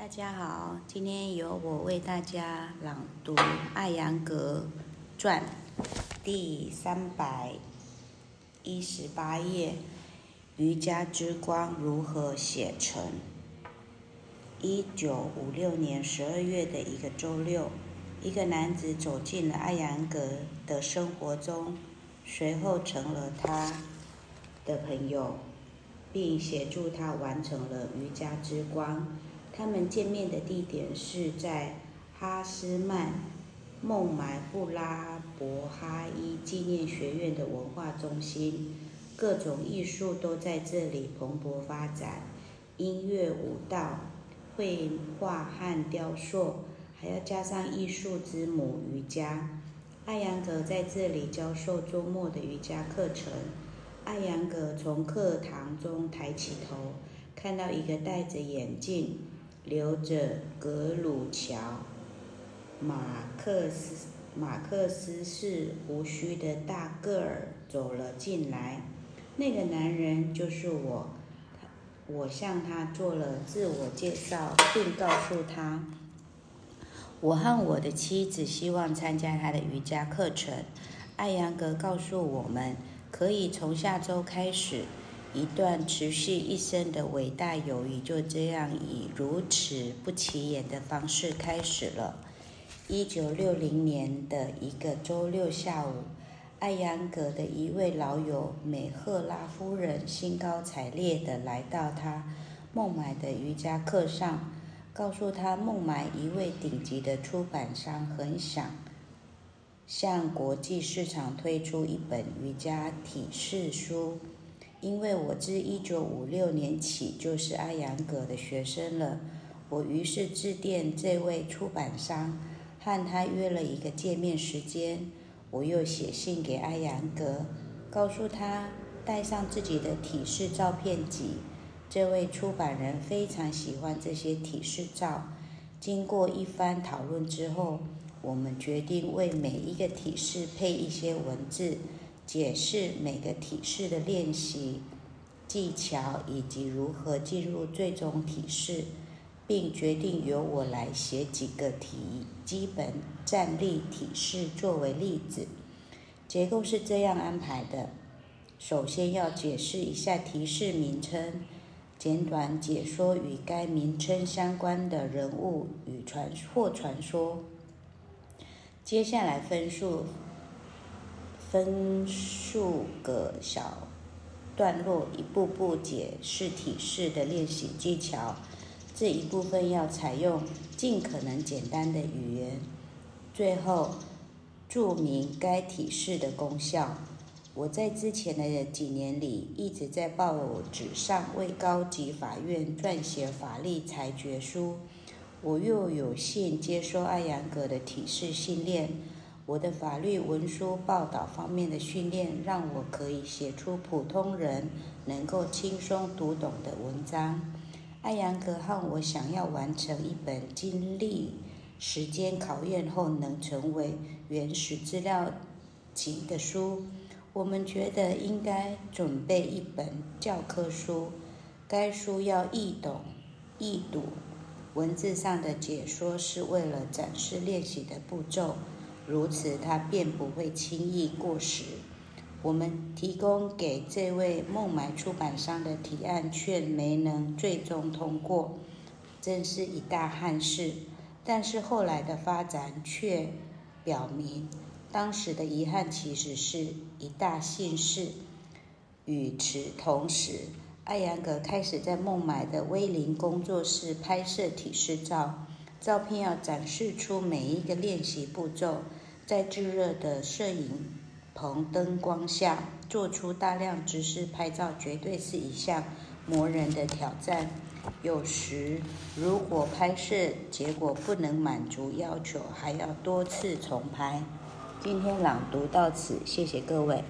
大家好，今天由我为大家朗读《艾扬格传》第三百一十八页：瑜伽之光如何写成？一九五六年十二月的一个周六，一个男子走进了艾扬格的生活中，随后成了他的朋友，并协助他完成了瑜伽之光。他们见面的地点是在哈斯曼孟买布拉伯哈伊纪念学院的文化中心，各种艺术都在这里蓬勃发展，音乐、舞蹈、绘画和雕塑，还要加上艺术之母瑜伽。艾扬格在这里教授周末的瑜伽课程。艾扬格从课堂中抬起头，看到一个戴着眼镜。留着格鲁乔马克思马克思是胡须的大个儿走了进来。那个男人就是我。我向他做了自我介绍，并告诉他，我和我的妻子希望参加他的瑜伽课程。艾扬格告诉我们，可以从下周开始。一段持续一生的伟大友谊就这样以如此不起眼的方式开始了。一九六零年的一个周六下午，艾扬格的一位老友美赫拉夫人兴高采烈地来到他孟买的瑜伽课上，告诉他孟买一位顶级的出版商很想向国际市场推出一本瑜伽体式书。因为我自一九五六年起就是阿扬格的学生了，我于是致电这位出版商，和他约了一个见面时间。我又写信给阿扬格，告诉他带上自己的体式照片集。这位出版人非常喜欢这些体式照。经过一番讨论之后，我们决定为每一个体式配一些文字。解释每个体式的练习技巧以及如何进入最终体式，并决定由我来写几个体基本站立体式作为例子。结构是这样安排的：首先要解释一下提示名称，简短解说与该名称相关的人物与传或传说。接下来分数。分数个小段落，一步步解释体式的练习技巧。这一部分要采用尽可能简单的语言。最后，注明该体式的功效。我在之前的几年里一直在报纸上为高级法院撰写法律裁决书。我又有幸接受艾扬格的体式训练。我的法律文书报道方面的训练，让我可以写出普通人能够轻松读懂的文章。艾扬格和我想要完成一本经历时间考验后能成为原始资料集的书。我们觉得应该准备一本教科书，该书要易懂、易读，文字上的解说是为了展示练习的步骤。如此，他便不会轻易过时。我们提供给这位孟买出版商的提案却没能最终通过，真是一大憾事。但是后来的发展却表明，当时的遗憾其实是一大幸事。与此同时，艾扬格开始在孟买的威灵工作室拍摄体式照，照片要展示出每一个练习步骤。在炙热的摄影棚灯光下做出大量姿势拍照，绝对是一项磨人的挑战。有时，如果拍摄结果不能满足要求，还要多次重拍。今天朗读到此，谢谢各位。